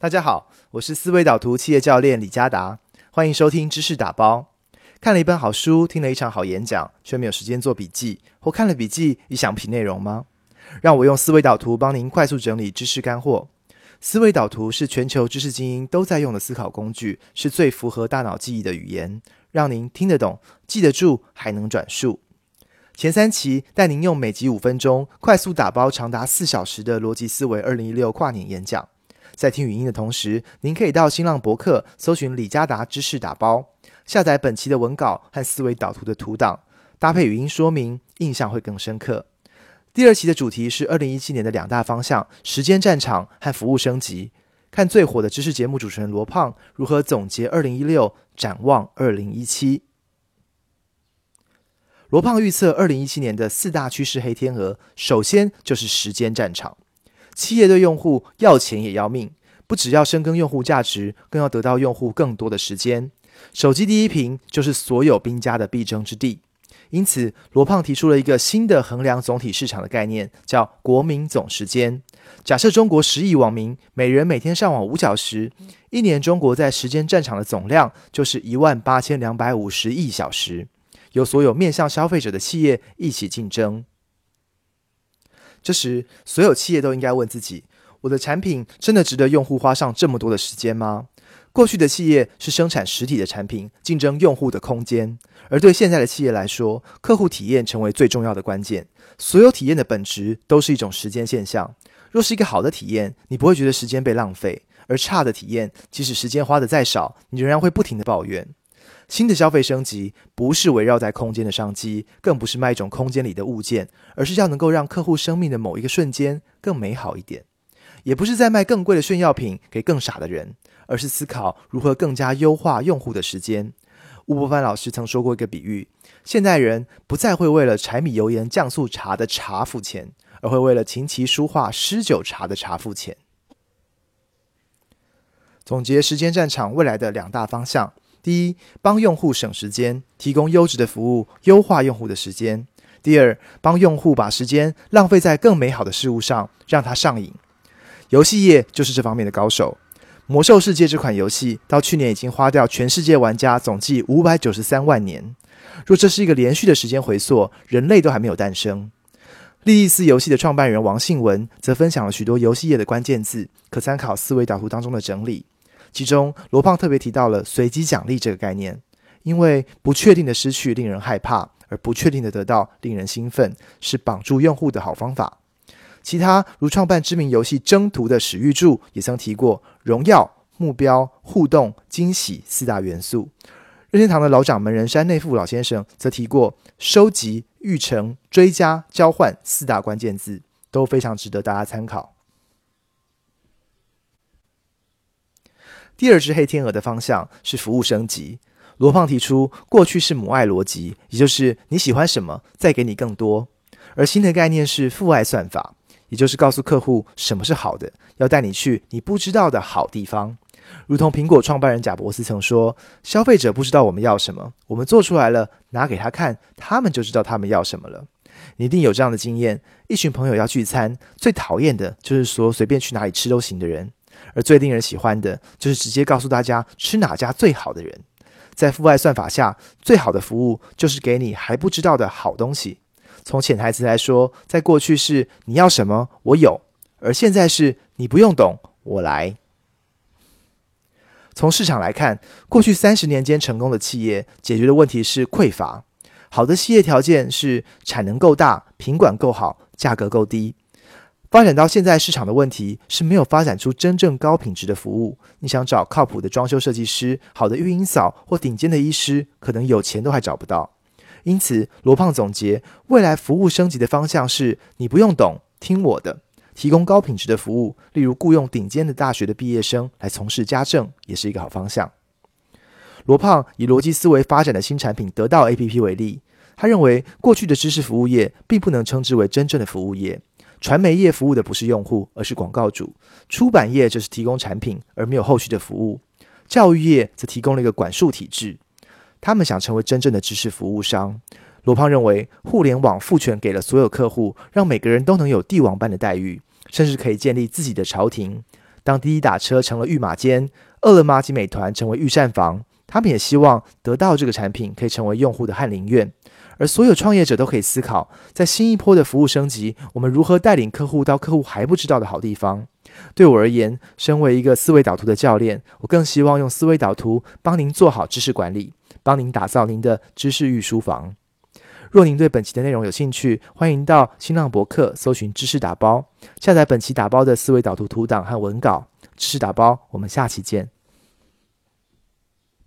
大家好，我是思维导图企业教练李嘉达，欢迎收听知识打包。看了一本好书，听了一场好演讲，却没有时间做笔记，或看了笔记已想不起内容吗？让我用思维导图帮您快速整理知识干货。思维导图是全球知识精英都在用的思考工具，是最符合大脑记忆的语言，让您听得懂、记得住，还能转述。前三期带您用每集五分钟，快速打包长达四小时的逻辑思维二零一六跨年演讲。在听语音的同时，您可以到新浪博客搜寻李佳达知识打包，下载本期的文稿和思维导图的图档，搭配语音说明，印象会更深刻。第二期的主题是二零一七年的两大方向：时间战场和服务升级。看最火的知识节目主持人罗胖如何总结二零一六，展望二零一七。罗胖预测二零一七年的四大趋势黑天鹅，首先就是时间战场。企业对用户要钱也要命，不只要深耕用户价值，更要得到用户更多的时间。手机第一屏就是所有兵家的必争之地。因此，罗胖提出了一个新的衡量总体市场的概念，叫“国民总时间”。假设中国十亿网民，每人每天上网五小时，一年中国在时间战场的总量就是一万八千两百五十亿小时，由所有面向消费者的企业一起竞争。这时，所有企业都应该问自己：我的产品真的值得用户花上这么多的时间吗？过去的企业是生产实体的产品，竞争用户的空间；而对现在的企业来说，客户体验成为最重要的关键。所有体验的本质都是一种时间现象。若是一个好的体验，你不会觉得时间被浪费；而差的体验，即使时间花的再少，你仍然会不停的抱怨。新的消费升级不是围绕在空间的商机，更不是卖一种空间里的物件，而是要能够让客户生命的某一个瞬间更美好一点。也不是在卖更贵的炫耀品给更傻的人，而是思考如何更加优化用户的时间。吴伯凡老师曾说过一个比喻：现代人不再会为了柴米油盐酱醋茶的茶付钱，而会为了琴棋书画诗酒茶的茶付钱。总结时间战场未来的两大方向。第一，帮用户省时间，提供优质的服务，优化用户的时间。第二，帮用户把时间浪费在更美好的事物上，让他上瘾。游戏业就是这方面的高手。魔兽世界这款游戏到去年已经花掉全世界玩家总计五百九十三万年。若这是一个连续的时间回溯，人类都还没有诞生。利益斯游戏的创办人王信文则分享了许多游戏业的关键字，可参考思维导图当中的整理。其中，罗胖特别提到了随机奖励这个概念，因为不确定的失去令人害怕，而不确定的得到令人兴奋，是绑住用户的好方法。其他如创办知名游戏《征途》的史玉柱也曾提过荣耀、目标、互动、惊喜四大元素。任天堂的老掌门人山内富老先生则提过收集、育成、追加、交换四大关键字，都非常值得大家参考。第二只黑天鹅的方向是服务升级。罗胖提出，过去是母爱逻辑，也就是你喜欢什么，再给你更多；而新的概念是父爱算法，也就是告诉客户什么是好的，要带你去你不知道的好地方。如同苹果创办人贾伯斯曾说：“消费者不知道我们要什么，我们做出来了，拿给他看，他们就知道他们要什么了。”你一定有这样的经验：一群朋友要聚餐，最讨厌的就是说随便去哪里吃都行的人。而最令人喜欢的，就是直接告诉大家吃哪家最好的人。在父爱算法下，最好的服务就是给你还不知道的好东西。从潜台词来说，在过去是你要什么我有，而现在是你不用懂我来。从市场来看，过去三十年间成功的企业解决的问题是匮乏。好的企业条件是产能够大、品管够好、价格够低。发展到现在，市场的问题是没有发展出真正高品质的服务。你想找靠谱的装修设计师、好的育婴嫂或顶尖的医师，可能有钱都还找不到。因此，罗胖总结，未来服务升级的方向是：你不用懂，听我的，提供高品质的服务。例如，雇佣顶尖的大学的毕业生来从事家政，也是一个好方向。罗胖以逻辑思维发展的新产品得到 A P P 为例，他认为过去的知识服务业并不能称之为真正的服务业。传媒业服务的不是用户，而是广告主；出版业就是提供产品，而没有后续的服务；教育业则提供了一个管束体制。他们想成为真正的知识服务商。罗胖认为，互联网赋权给了所有客户，让每个人都能有帝王般的待遇，甚至可以建立自己的朝廷。当滴滴打车成了御马监，饿了么及美团成为御膳房，他们也希望得到这个产品可以成为用户的翰林院。而所有创业者都可以思考，在新一波的服务升级，我们如何带领客户到客户还不知道的好地方。对我而言，身为一个思维导图的教练，我更希望用思维导图帮您做好知识管理，帮您打造您的知识御书房。若您对本期的内容有兴趣，欢迎到新浪博客搜寻“知识打包”，下载本期打包的思维导图图档和文稿。知识打包，我们下期见。